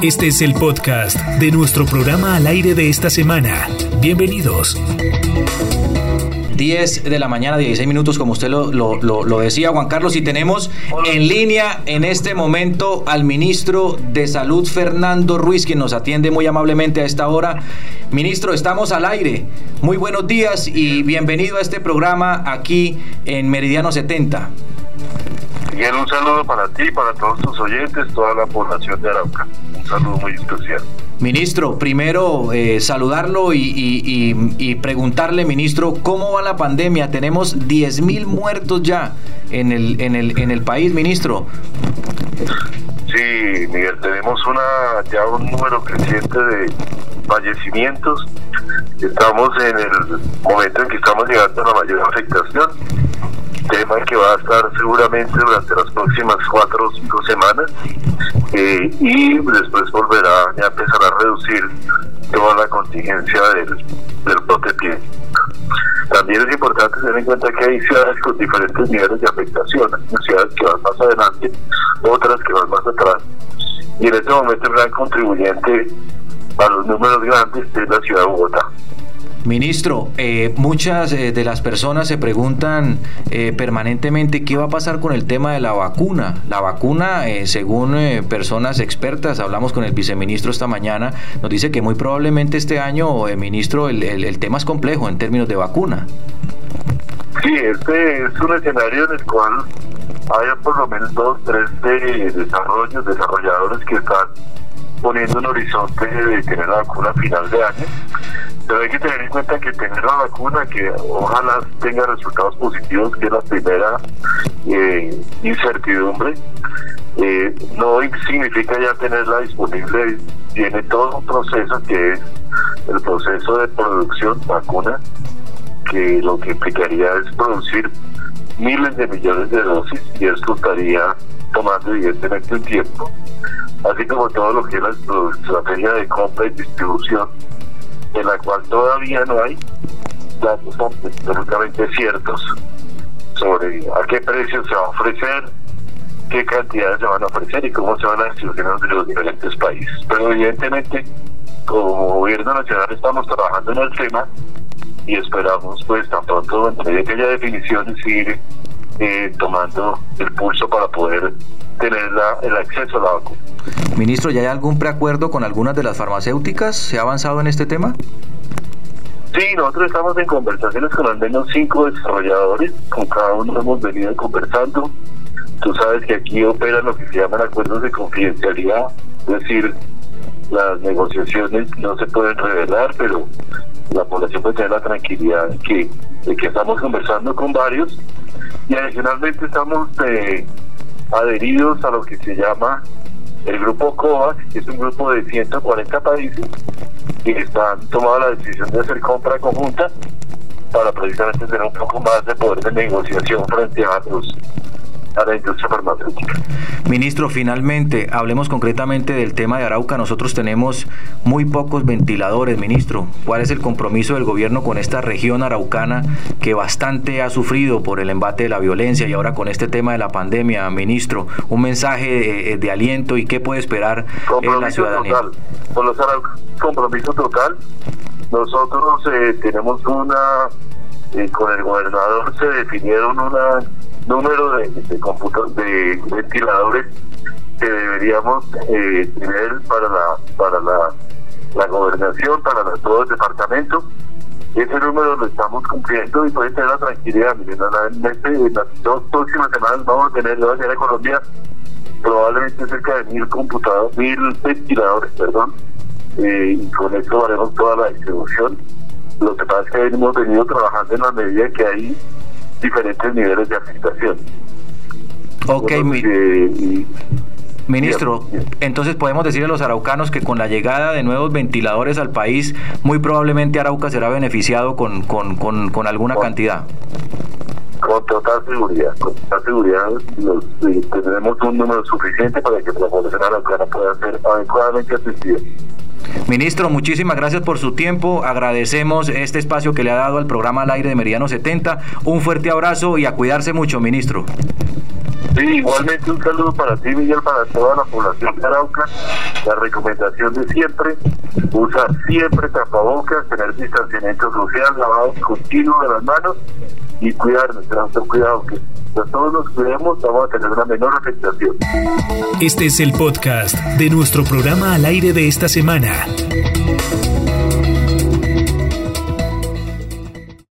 Este es el podcast de nuestro programa al aire de esta semana. Bienvenidos. 10 de la mañana, 16 minutos, como usted lo, lo, decía, Juan Carlos, y tenemos en línea en este momento al ministro de Salud, Fernando Ruiz, quien nos atiende muy amablemente a esta hora. Ministro, estamos al aire. Muy buenos días y bienvenido a este programa aquí en Meridiano 70. Miguel, un saludo para ti, para todos tus oyentes, toda la población de Arauca. Un saludo muy especial. Ministro, primero eh, saludarlo y, preguntarle, ministro, ¿cómo va la pandemia? Tenemos 10 mil muertos ya en el, en, el, en el país, ministro. Sí, Miguel, tenemos una ya un número creciente de fallecimientos. Estamos en el momento en que estamos llegando a la mayor afectación tema que va a estar seguramente durante las próximas cuatro o cinco semanas eh, y después volverá a empezar a reducir toda la contingencia del, del. También es importante tener en cuenta que hay ciudades con diferentes niveles de afectación, hay ciudades que van más adelante, otras que van más atrás. Y en este momento el gran contribuyente a los números grandes es la ciudad de Bogotá. Ministro, eh, muchas eh, de las personas se preguntan eh, permanentemente qué va a pasar con el tema de la vacuna. La vacuna, según personas expertas, hablamos con el viceministro esta mañana, nos dice que muy probablemente este año, ministro, el, el, tema es complejo en términos de vacuna. Sí, este es un escenario en el cual hay por lo menos dos, tres desarrollos, desarrolladores que están poniendo un horizonte de tener la vacuna a final de año pero hay que tener en cuenta que tener la vacuna, que ojalá tenga resultados positivos, que es la primera eh, incertidumbre, eh, no significa ya tenerla disponible. Tiene todo un proceso que es el proceso de producción vacuna, que lo que implicaría es producir miles de millones de dosis y esto estaría tomando evidentemente un tiempo, así como todo lo que es la estrategia de compra y distribución en la cual todavía no hay datos absolutamente ciertos sobre a qué precio se va a ofrecer, qué cantidades se van a ofrecer y cómo se van a distribuir entre los diferentes países. Pero evidentemente, como gobierno nacional estamos trabajando en el tema y esperamos pues tan pronto entre que haya definiciones ir eh, tomando el pulso para poder tener el acceso a la vacuna. Ministro, ¿ya hay algún preacuerdo con algunas de las farmacéuticas? ¿Se ha avanzado en este tema? Sí, nosotros estamos en conversaciones con al menos cinco desarrolladores, con cada uno hemos venido conversando. Tú sabes que aquí operan lo que se llaman acuerdos de confidencialidad, es decir, las negociaciones no se pueden revelar, pero la población puede tener la tranquilidad de que, de que estamos conversando con varios y adicionalmente estamos eh, adheridos a lo que se llama el grupo COVAX, que es un grupo de 140 países que están tomando la decisión de hacer compra conjunta para precisamente tener un poco más de poder de negociación frente a los a la industria farmacéutica. Ministro, finalmente, hablemos concretamente del tema de Arauca. Nosotros tenemos muy pocos ventiladores, ministro. ¿Cuál es el compromiso del gobierno con esta región araucana que bastante ha sufrido por el embate de la violencia y ahora con este tema de la pandemia, ministro? Un mensaje de, aliento y qué puede esperar en la ciudadanía. Total. Con los compromiso total. Nosotros eh, tenemos una, eh, con el gobernador se definieron una número de, de, de ventiladores que deberíamos eh, tener para la para la, la gobernación, para todo el departamento. Ese número lo estamos cumpliendo y puede tener la tranquilidad. Miren, en, este, las dos próximas semanas vamos a tener, a tener Colombia probablemente cerca de mil computadores, mil ventiladores, perdón, eh, y con eso haremos toda la distribución. Lo que pasa es que hemos venido trabajando en la medida que hay diferentes niveles de afectación. Ok, Ministro, entonces podemos decir a los araucanos que con la llegada de nuevos ventiladores al país, muy probablemente Arauca será beneficiado con, con, con, alguna cantidad. Con total seguridad, con total seguridad eh, tendremos un número suficiente para que la población araucana pueda ser adecuadamente asistida. Ministro, muchísimas gracias por su tiempo. Agradecemos este espacio que le ha dado al programa al aire de Meridiano 70. Un fuerte abrazo y a cuidarse mucho, ministro. Sí, igualmente un saludo para ti, Miguel, para toda la población de Arauca. La recomendación de siempre, usar siempre tapabocas, tener distanciamiento social, lavado continuo de las manos y cuidarnos, tener cuidado que todos nos cuidemos, vamos a tener una menor afectación. Este es el podcast de nuestro programa al aire de esta semana.